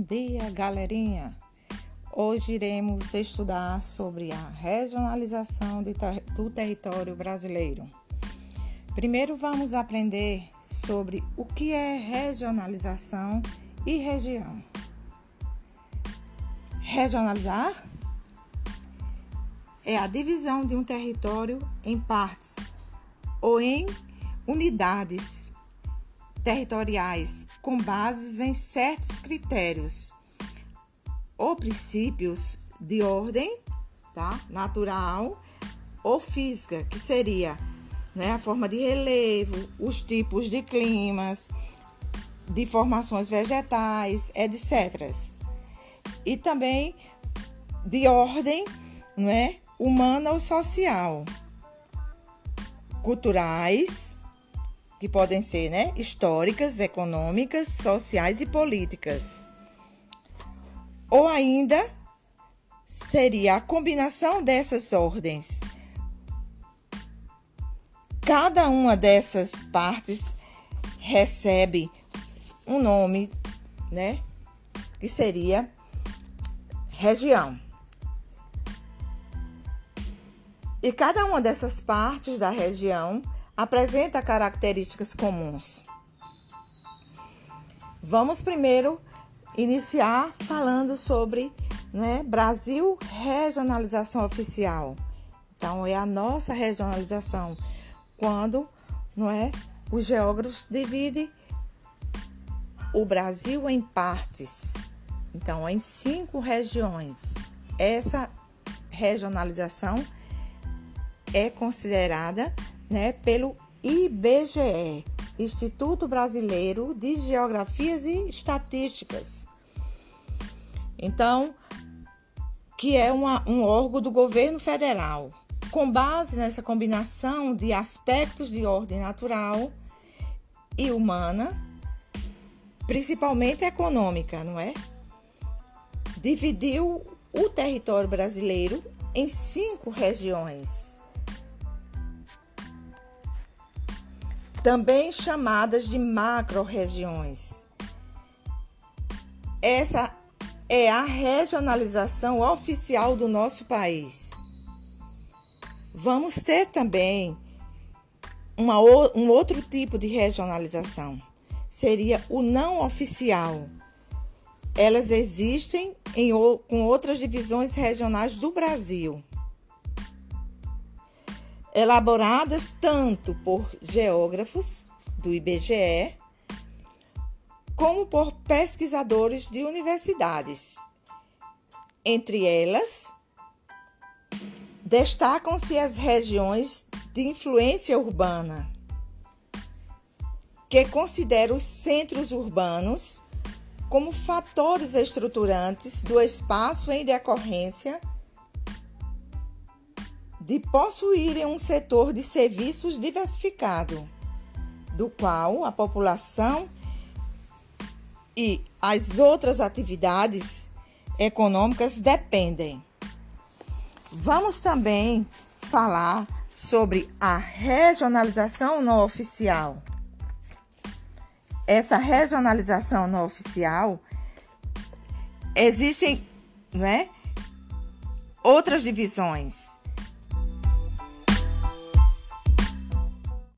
dia, galerinha! Hoje iremos estudar sobre a regionalização do território brasileiro. Primeiro vamos aprender sobre o que é regionalização e região. Regionalizar é a divisão de um território em partes ou em unidades territoriais com bases em certos critérios ou princípios de ordem tá? natural ou física, que seria né, a forma de relevo, os tipos de climas, de formações vegetais, etc. E também de ordem não é, humana ou social, culturais, que podem ser né, históricas, econômicas, sociais e políticas. Ou ainda seria a combinação dessas ordens. Cada uma dessas partes recebe um nome, né? Que seria região. E cada uma dessas partes da região apresenta características comuns. Vamos primeiro iniciar falando sobre né, Brasil regionalização oficial. Então é a nossa regionalização quando não é os geógrafos dividem o Brasil em partes. Então em cinco regiões. Essa regionalização é considerada né, pelo IBGE, Instituto Brasileiro de Geografias e Estatísticas. Então, que é uma, um órgão do governo federal, com base nessa combinação de aspectos de ordem natural e humana, principalmente econômica, não é? Dividiu o território brasileiro em cinco regiões também chamadas de macro-regiões. Essa é a regionalização oficial do nosso país. Vamos ter também uma, um outro tipo de regionalização, seria o não oficial. Elas existem em, com outras divisões regionais do Brasil elaboradas tanto por geógrafos do IBGE como por pesquisadores de universidades. Entre elas, destacam-se as regiões de influência urbana, que consideram os centros urbanos como fatores estruturantes do espaço em decorrência de possuírem um setor de serviços diversificado, do qual a população e as outras atividades econômicas dependem. Vamos também falar sobre a regionalização não oficial. Essa regionalização não oficial existem, né, outras divisões